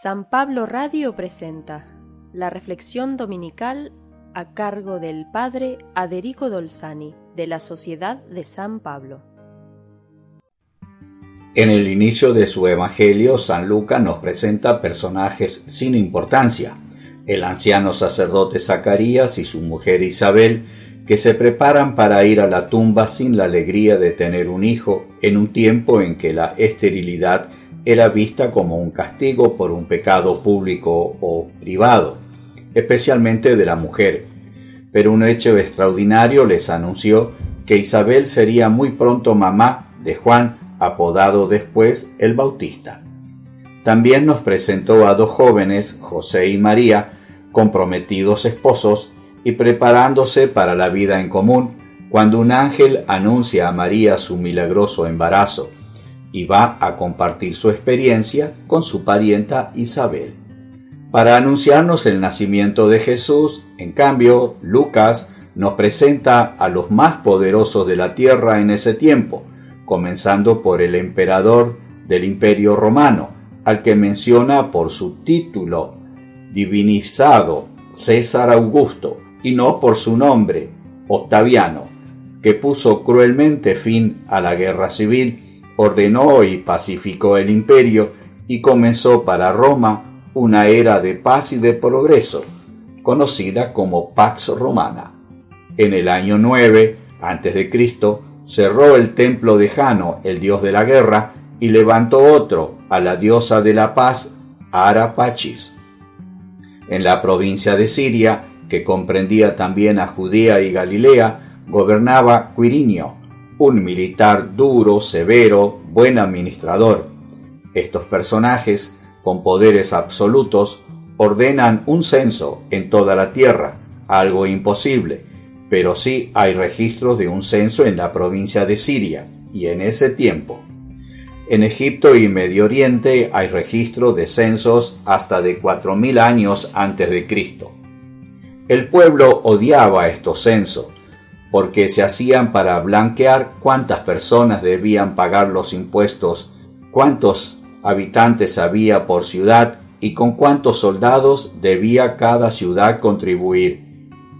San Pablo Radio presenta la reflexión dominical a cargo del Padre Aderico Dolzani de la Sociedad de San Pablo. En el inicio de su Evangelio, San Lucas nos presenta personajes sin importancia, el anciano sacerdote Zacarías y su mujer Isabel, que se preparan para ir a la tumba sin la alegría de tener un hijo en un tiempo en que la esterilidad era vista como un castigo por un pecado público o privado, especialmente de la mujer. Pero un hecho extraordinario les anunció que Isabel sería muy pronto mamá de Juan, apodado después el Bautista. También nos presentó a dos jóvenes, José y María, comprometidos esposos y preparándose para la vida en común, cuando un ángel anuncia a María su milagroso embarazo y va a compartir su experiencia con su parienta Isabel. Para anunciarnos el nacimiento de Jesús, en cambio, Lucas nos presenta a los más poderosos de la tierra en ese tiempo, comenzando por el emperador del imperio romano, al que menciona por su título divinizado César Augusto, y no por su nombre, Octaviano, que puso cruelmente fin a la guerra civil ordenó y pacificó el imperio y comenzó para Roma una era de paz y de progreso, conocida como Pax Romana. En el año 9 a.C., cerró el templo de Jano, el dios de la guerra, y levantó otro, a la diosa de la paz, Arapachis. En la provincia de Siria, que comprendía también a Judea y Galilea, gobernaba Quirinio, un militar duro, severo, buen administrador. Estos personajes, con poderes absolutos, ordenan un censo en toda la tierra, algo imposible, pero sí hay registros de un censo en la provincia de Siria, y en ese tiempo. En Egipto y Medio Oriente hay registro de censos hasta de cuatro mil años antes de Cristo. El pueblo odiaba estos censos, porque se hacían para blanquear cuántas personas debían pagar los impuestos, cuántos habitantes había por ciudad y con cuántos soldados debía cada ciudad contribuir.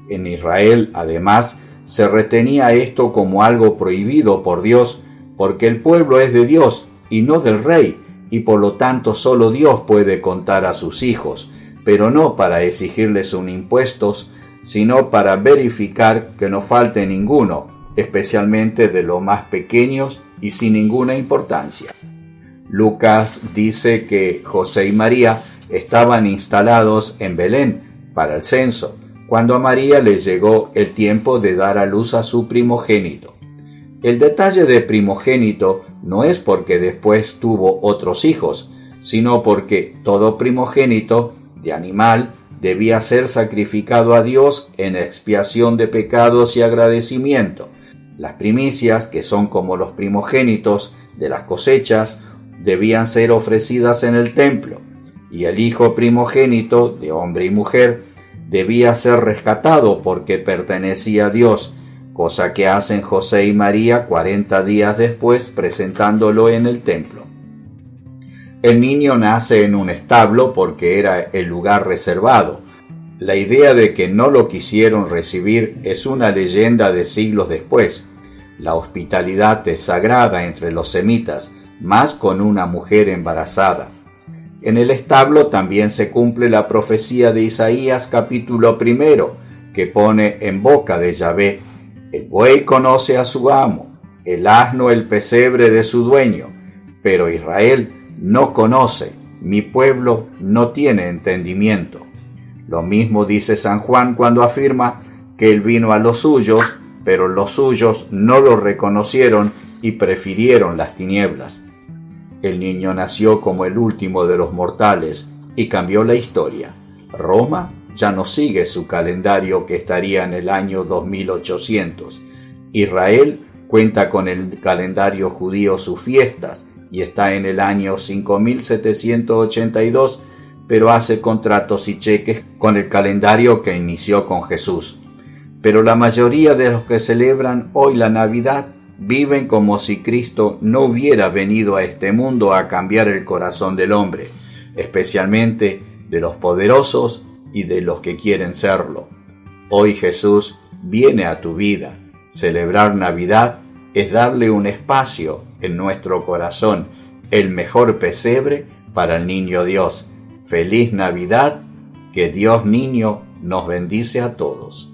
En Israel, además, se retenía esto como algo prohibido por Dios, porque el pueblo es de Dios y no del rey, y por lo tanto solo Dios puede contar a sus hijos, pero no para exigirles un impuestos, sino para verificar que no falte ninguno, especialmente de los más pequeños y sin ninguna importancia. Lucas dice que José y María estaban instalados en Belén para el censo, cuando a María le llegó el tiempo de dar a luz a su primogénito. El detalle de primogénito no es porque después tuvo otros hijos, sino porque todo primogénito de animal debía ser sacrificado a Dios en expiación de pecados y agradecimiento. Las primicias, que son como los primogénitos de las cosechas, debían ser ofrecidas en el templo, y el hijo primogénito, de hombre y mujer, debía ser rescatado porque pertenecía a Dios, cosa que hacen José y María cuarenta días después presentándolo en el templo. El niño nace en un establo porque era el lugar reservado. La idea de que no lo quisieron recibir es una leyenda de siglos después. La hospitalidad es sagrada entre los semitas, más con una mujer embarazada. En el establo también se cumple la profecía de Isaías capítulo primero, que pone en boca de Yahvé, el buey conoce a su amo, el asno el pesebre de su dueño, pero Israel no conoce, mi pueblo no tiene entendimiento. Lo mismo dice San Juan cuando afirma que él vino a los suyos, pero los suyos no lo reconocieron y prefirieron las tinieblas. El niño nació como el último de los mortales y cambió la historia. Roma ya no sigue su calendario que estaría en el año 2800. Israel cuenta con el calendario judío sus fiestas y está en el año 5782, pero hace contratos y cheques con el calendario que inició con Jesús. Pero la mayoría de los que celebran hoy la Navidad viven como si Cristo no hubiera venido a este mundo a cambiar el corazón del hombre. especialmente de los poderosos y de los que quieren serlo. Hoy Jesús viene a tu vida. Celebrar Navidad es darle un espacio en nuestro corazón, el mejor pesebre para el niño Dios. Feliz Navidad, que Dios niño nos bendice a todos.